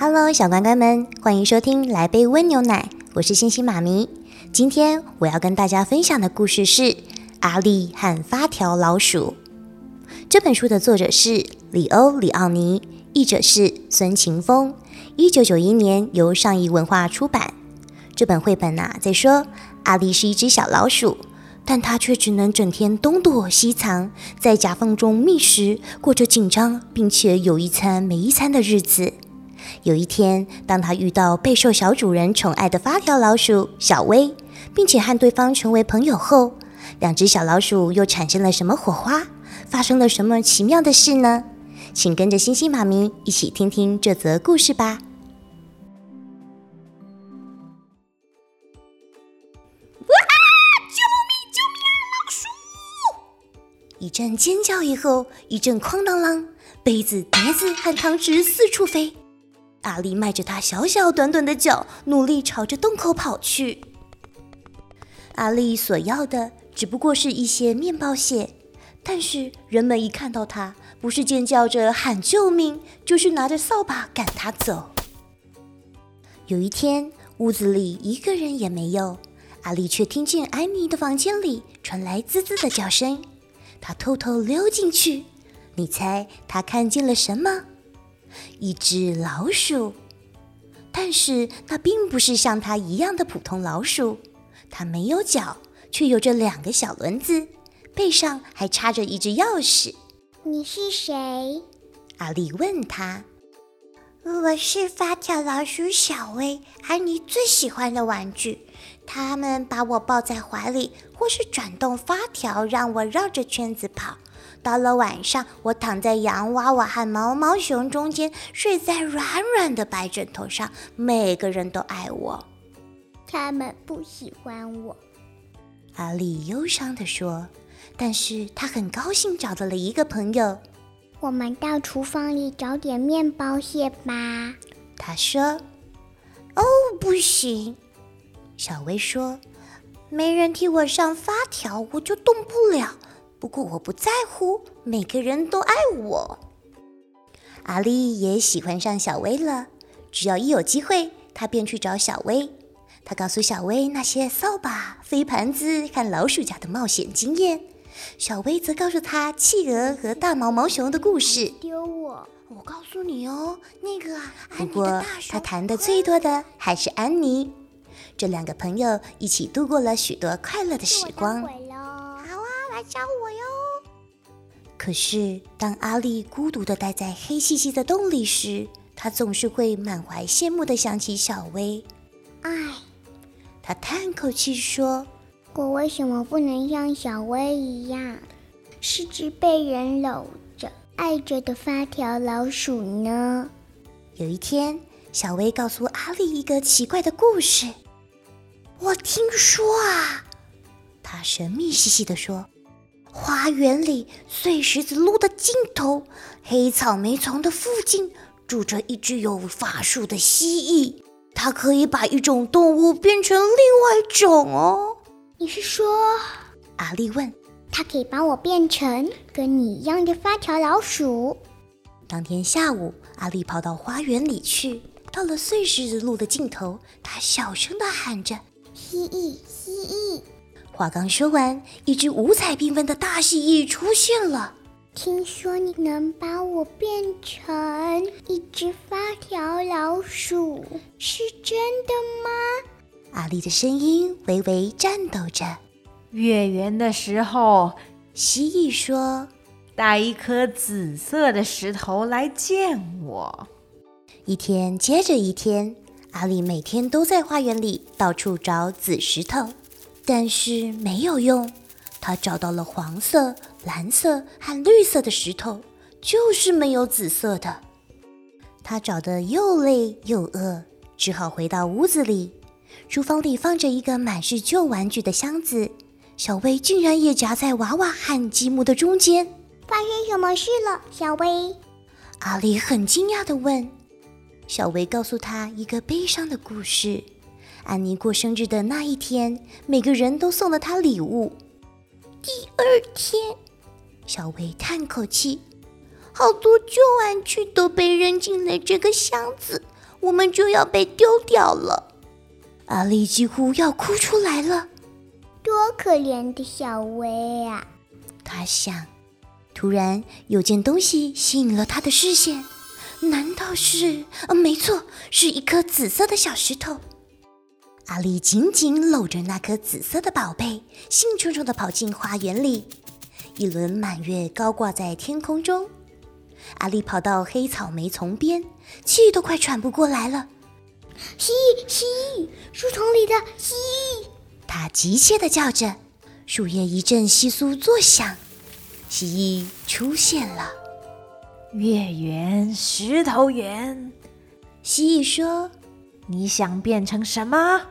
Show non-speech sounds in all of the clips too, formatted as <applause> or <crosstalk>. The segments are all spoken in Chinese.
Hello，小乖乖们，欢迎收听《来杯温牛奶》，我是星星妈咪。今天我要跟大家分享的故事是《阿丽和发条老鼠》。这本书的作者是里欧·里奥尼，译者是孙晴峰，一九九一年由上译文化出版。这本绘本呐，在说阿丽是一只小老鼠，但它却只能整天东躲西藏，在夹缝中觅食，过着紧张并且有一餐没一餐的日子。有一天，当他遇到备受小主人宠爱的发条老鼠小薇，并且和对方成为朋友后，两只小老鼠又产生了什么火花？发生了什么奇妙的事呢？请跟着星星妈咪一起听听这则故事吧！哇！救命！救命！老鼠！一阵尖叫以后，一阵哐当啷，杯子、碟子和汤匙四处飞。阿丽迈着她小小短短的脚，努力朝着洞口跑去。阿丽所要的只不过是一些面包屑，但是人们一看到她，不是尖叫着喊救命，就是拿着扫把赶她走。有一天，屋子里一个人也没有，阿丽却听见艾米的房间里传来滋滋的叫声。她偷偷溜进去，你猜她看见了什么？一只老鼠，但是那并不是像它一样的普通老鼠。它没有脚，却有着两个小轮子，背上还插着一只钥匙。你是谁？阿丽问他。我是发条老鼠小薇，安妮最喜欢的玩具。他们把我抱在怀里，或是转动发条，让我绕着圈子跑。到了晚上，我躺在洋娃娃和毛毛熊中间，睡在软软的白枕头上。每个人都爱我，他们不喜欢我。阿丽忧伤地说：“但是她很高兴找到了一个朋友。我们到厨房里找点面包屑吧。”他说。“哦，不行。”小薇说，“没人替我上发条，我就动不了。”不过我不在乎，每个人都爱我。阿丽也喜欢上小薇了。只要一有机会，她便去找小薇。她告诉小薇那些扫把、飞盘子和老鼠家的冒险经验。小薇则告诉她企鹅和大毛毛熊的故事。丢我！我告诉你哦，那个啊，不过她谈的最多的 <laughs> 还是安妮。这两个朋友一起度过了许多快乐的时光。来找我哟！可是，当阿丽孤独的待在黑漆漆的洞里时，她总是会满怀羡慕的想起小薇。唉，她叹口气说：“我为什么不能像小薇一样，是只被人搂着、爱着的发条老鼠呢？”有一天，小薇告诉阿丽一个奇怪的故事。我听说啊，她神秘兮兮的说。花园里碎石子路的尽头，黑草莓丛的附近，住着一只有法术的蜥蜴。它可以把一种动物变成另外一种哦。你是说？阿丽问。它可以把我变成跟你一样的发条老鼠。当天下午，阿丽跑到花园里去，到了碎石子路的尽头，她小声地喊着：“蜥蜴，蜥蜴。”话刚说完，一只五彩缤纷的大蜥蜴出现了。听说你能把我变成一只发条老鼠，是真的吗？阿丽的声音微微颤抖着。月圆的时候，蜥蜴说：“带一颗紫色的石头来见我。”一天接着一天，阿丽每天都在花园里到处找紫石头。但是没有用，他找到了黄色、蓝色和绿色的石头，就是没有紫色的。他找得又累又饿，只好回到屋子里。厨房里放着一个满是旧玩具的箱子，小薇竟然也夹在娃娃和积木的中间。发生什么事了，小薇？阿里很惊讶地问。小薇告诉他一个悲伤的故事：安妮过生日的那一天，每个人都送了她礼物。第二天，小薇叹口气。好多旧玩具都被扔进了这个箱子，我们就要被丢掉了。阿丽几乎要哭出来了，多可怜的小薇啊！他想。突然，有件东西吸引了他的视线，难道是……呃，没错，是一颗紫色的小石头。阿丽紧紧搂着那颗紫色的宝贝，兴冲冲地跑进花园里。一轮满月高挂在天空中。阿丽跑到黑草莓丛边，气都快喘不过来了。蜥蜴，蜥蜴，树丛里的蜥蜴！它急切地叫着，树叶一阵窸窣作响，蜥蜴出现了。月圆石头圆，蜥蜴说：“你想变成什么？”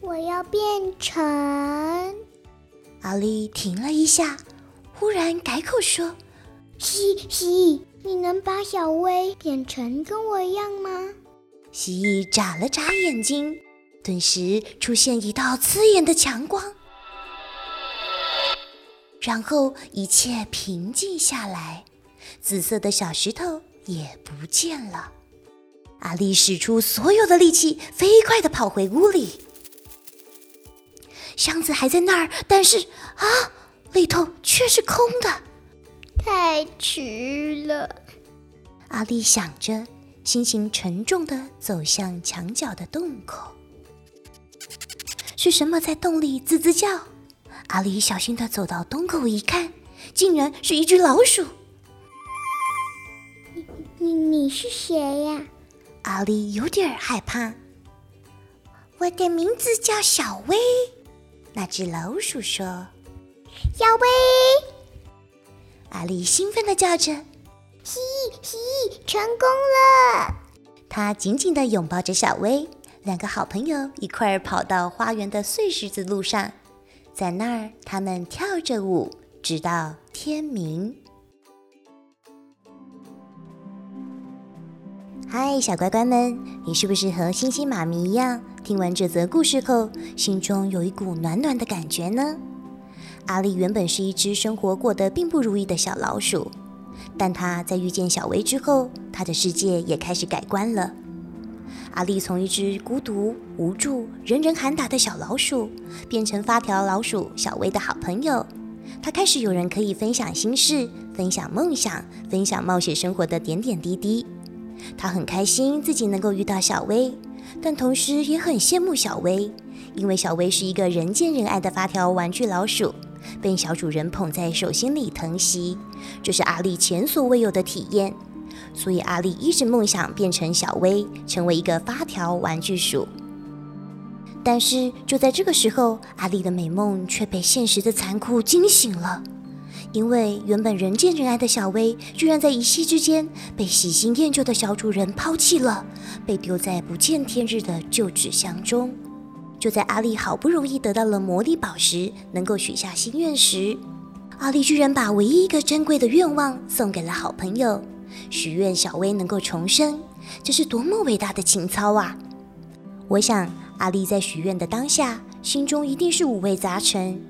我要变成……阿丽停了一下，忽然改口说：“蜥蜥蜴。”你能把小薇变成跟我一样吗？蜥蜴眨了眨眼睛，顿时出现一道刺眼的强光，然后一切平静下来，紫色的小石头也不见了。阿丽使出所有的力气，飞快地跑回屋里。箱子还在那儿，但是啊，里头却是空的。太迟了，阿丽想着，心情沉重的走向墙角的洞口。是什么在洞里吱吱叫？阿丽小心的走到洞口一看，竟然是一只老鼠。你你你是谁呀？阿丽有点害怕。我的名字叫小薇。那只老鼠说：“小薇。”阿丽兴奋地叫着：“蜥蜴，蜥蜴，成功了！”她紧紧地拥抱着小薇，两个好朋友一块儿跑到花园的碎石子路上，在那儿他们跳着舞，直到天明。嗨，小乖乖们，你是不是和星星妈咪一样，听完这则故事后，心中有一股暖暖的感觉呢？阿丽原本是一只生活过得并不如意的小老鼠，但她在遇见小薇之后，她的世界也开始改观了。阿丽从一只孤独、无助、人人喊打的小老鼠，变成发条老鼠小薇的好朋友。她开始有人可以分享心事、分享梦想、分享冒险生活的点点滴滴。她很开心自己能够遇到小薇，但同时也很羡慕小薇，因为小薇是一个人见人爱的发条玩具老鼠。被小主人捧在手心里疼惜，这是阿丽前所未有的体验。所以阿丽一直梦想变成小薇，成为一个发条玩具鼠。但是就在这个时候，阿丽的美梦却被现实的残酷惊醒了。因为原本人见人爱的小薇，居然在一夕之间被喜新厌旧的小主人抛弃了，被丢在不见天日的旧纸箱中。就在阿丽好不容易得到了魔力宝石，能够许下心愿时，阿丽居然把唯一一个珍贵的愿望送给了好朋友，许愿小薇能够重生。这是多么伟大的情操啊！我想阿丽在许愿的当下，心中一定是五味杂陈。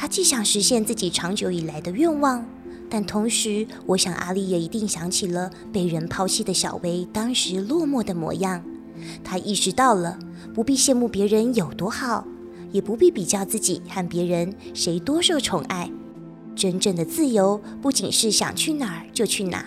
他既想实现自己长久以来的愿望，但同时，我想阿丽也一定想起了被人抛弃的小薇当时落寞的模样。他意识到了。不必羡慕别人有多好，也不必比较自己和别人谁多受宠爱。真正的自由不仅是想去哪儿就去哪儿，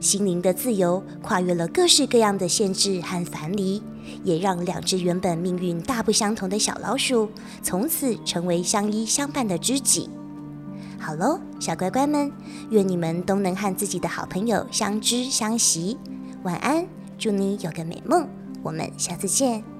心灵的自由跨越了各式各样的限制和樊篱，也让两只原本命运大不相同的小老鼠从此成为相依相伴的知己。好喽，小乖乖们，愿你们都能和自己的好朋友相知相惜。晚安，祝你有个美梦，我们下次见。